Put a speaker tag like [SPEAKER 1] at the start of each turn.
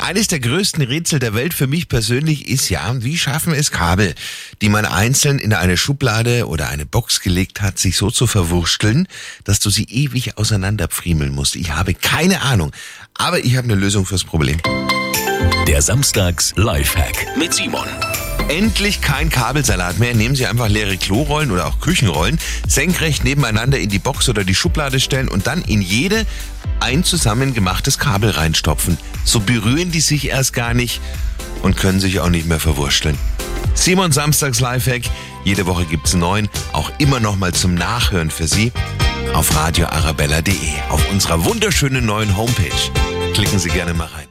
[SPEAKER 1] Eines der größten Rätsel der Welt für mich persönlich ist ja, wie schaffen es Kabel, die man einzeln in eine Schublade oder eine Box gelegt hat, sich so zu verwursteln, dass du sie ewig auseinanderpfriemeln musst. Ich habe keine Ahnung, aber ich habe eine Lösung fürs Problem.
[SPEAKER 2] Der Samstags Lifehack mit Simon.
[SPEAKER 1] Endlich kein Kabelsalat mehr. Nehmen Sie einfach leere Klorollen oder auch Küchenrollen, senkrecht nebeneinander in die Box oder die Schublade stellen und dann in jede ein zusammengemachtes Kabel reinstopfen. So berühren die sich erst gar nicht und können sich auch nicht mehr verwurschteln. Simon Samstags Lifehack. Jede Woche gibt's neun, auch immer noch mal zum Nachhören für Sie auf radioarabella.de, auf unserer wunderschönen neuen Homepage. Klicken Sie gerne mal rein.